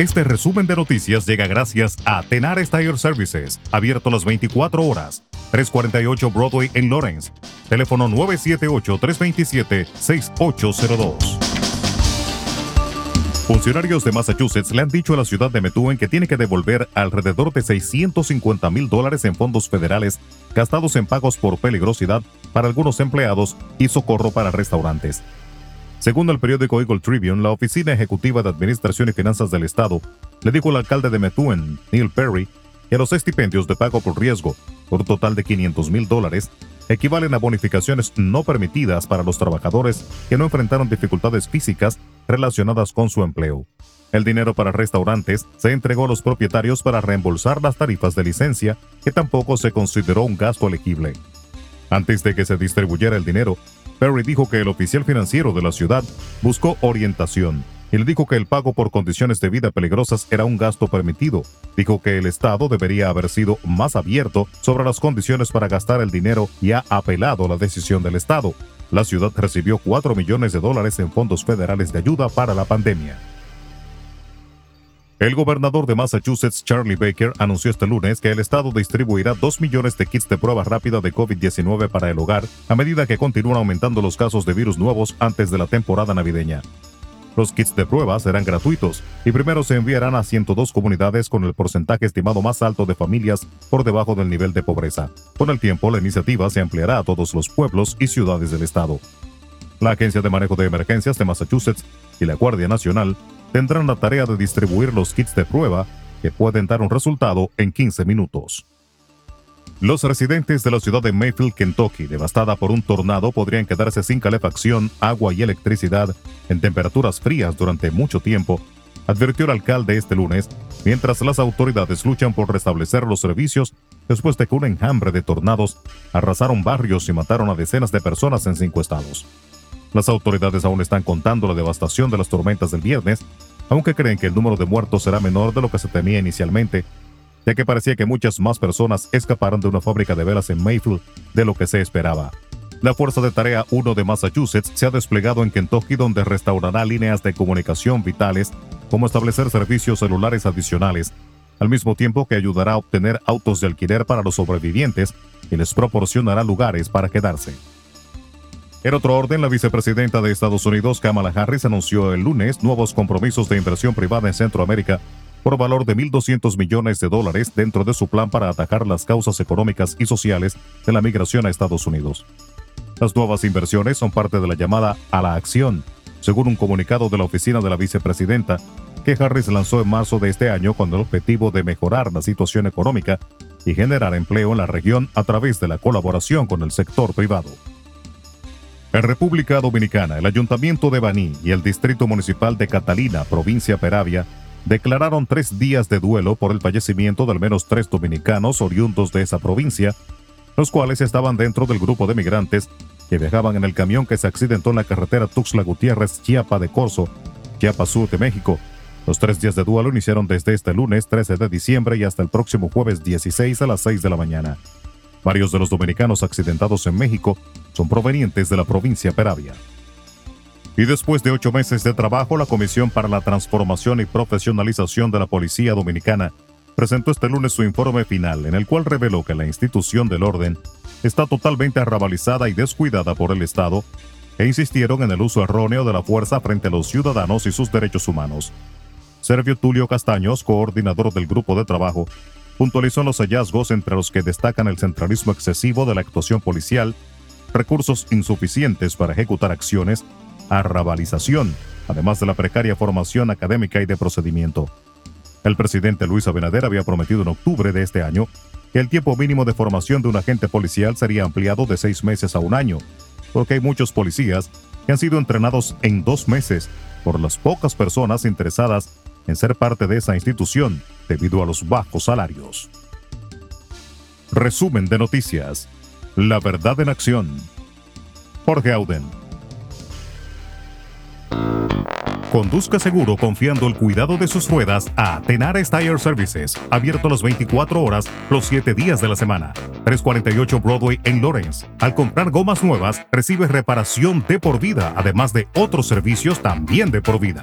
Este resumen de noticias llega gracias a Tenar Tire Services, abierto las 24 horas. 348 Broadway en Lawrence. Teléfono 978-327-6802. Funcionarios de Massachusetts le han dicho a la ciudad de Methuen que tiene que devolver alrededor de 650 mil dólares en fondos federales gastados en pagos por peligrosidad para algunos empleados y socorro para restaurantes. Según el periódico Eagle Tribune, la Oficina Ejecutiva de Administración y Finanzas del Estado le dijo al alcalde de Methuen, Neil Perry, que los estipendios de pago por riesgo, por un total de 500 mil dólares, equivalen a bonificaciones no permitidas para los trabajadores que no enfrentaron dificultades físicas relacionadas con su empleo. El dinero para restaurantes se entregó a los propietarios para reembolsar las tarifas de licencia, que tampoco se consideró un gasto elegible. Antes de que se distribuyera el dinero, Perry dijo que el oficial financiero de la ciudad buscó orientación y le dijo que el pago por condiciones de vida peligrosas era un gasto permitido. Dijo que el Estado debería haber sido más abierto sobre las condiciones para gastar el dinero y ha apelado la decisión del Estado. La ciudad recibió 4 millones de dólares en fondos federales de ayuda para la pandemia. El gobernador de Massachusetts, Charlie Baker, anunció este lunes que el estado distribuirá 2 millones de kits de prueba rápida de COVID-19 para el hogar a medida que continúan aumentando los casos de virus nuevos antes de la temporada navideña. Los kits de prueba serán gratuitos y primero se enviarán a 102 comunidades con el porcentaje estimado más alto de familias por debajo del nivel de pobreza. Con el tiempo, la iniciativa se ampliará a todos los pueblos y ciudades del estado. La Agencia de Manejo de Emergencias de Massachusetts y la Guardia Nacional tendrán la tarea de distribuir los kits de prueba que pueden dar un resultado en 15 minutos. Los residentes de la ciudad de Mayfield, Kentucky, devastada por un tornado, podrían quedarse sin calefacción, agua y electricidad en temperaturas frías durante mucho tiempo, advirtió el alcalde este lunes, mientras las autoridades luchan por restablecer los servicios después de que un enjambre de tornados arrasaron barrios y mataron a decenas de personas en cinco estados. Las autoridades aún están contando la devastación de las tormentas del viernes, aunque creen que el número de muertos será menor de lo que se temía inicialmente, ya que parecía que muchas más personas escaparon de una fábrica de velas en Mayfield de lo que se esperaba. La Fuerza de Tarea 1 de Massachusetts se ha desplegado en Kentucky donde restaurará líneas de comunicación vitales como establecer servicios celulares adicionales, al mismo tiempo que ayudará a obtener autos de alquiler para los sobrevivientes y les proporcionará lugares para quedarse. En otro orden, la vicepresidenta de Estados Unidos, Kamala Harris, anunció el lunes nuevos compromisos de inversión privada en Centroamérica por valor de 1.200 millones de dólares dentro de su plan para atacar las causas económicas y sociales de la migración a Estados Unidos. Las nuevas inversiones son parte de la llamada a la acción, según un comunicado de la oficina de la vicepresidenta que Harris lanzó en marzo de este año con el objetivo de mejorar la situación económica y generar empleo en la región a través de la colaboración con el sector privado. En República Dominicana, el Ayuntamiento de Baní y el Distrito Municipal de Catalina, provincia Peravia, declararon tres días de duelo por el fallecimiento de al menos tres dominicanos oriundos de esa provincia, los cuales estaban dentro del grupo de migrantes que viajaban en el camión que se accidentó en la carretera Tuxtla Gutiérrez, Chiapa de Corzo, Chiapas Sur de México. Los tres días de duelo iniciaron desde este lunes 13 de diciembre y hasta el próximo jueves 16 a las 6 de la mañana. Varios de los dominicanos accidentados en México provenientes de la provincia Peravia. Y después de ocho meses de trabajo, la Comisión para la Transformación y Profesionalización de la Policía Dominicana presentó este lunes su informe final, en el cual reveló que la institución del orden está totalmente arrabalizada y descuidada por el Estado, e insistieron en el uso erróneo de la fuerza frente a los ciudadanos y sus derechos humanos. Servio Tulio Castaños, coordinador del grupo de trabajo, puntualizó los hallazgos entre los que destacan el centralismo excesivo de la actuación policial, recursos insuficientes para ejecutar acciones, arrabalización, además de la precaria formación académica y de procedimiento. El presidente Luis Abinader había prometido en octubre de este año que el tiempo mínimo de formación de un agente policial sería ampliado de seis meses a un año, porque hay muchos policías que han sido entrenados en dos meses por las pocas personas interesadas en ser parte de esa institución debido a los bajos salarios. Resumen de noticias. La verdad en acción. Jorge Auden. Conduzca seguro confiando el cuidado de sus ruedas a Tenares Tire Services, abierto las 24 horas, los 7 días de la semana. 348 Broadway en Lawrence. Al comprar gomas nuevas, recibe reparación de por vida, además de otros servicios también de por vida.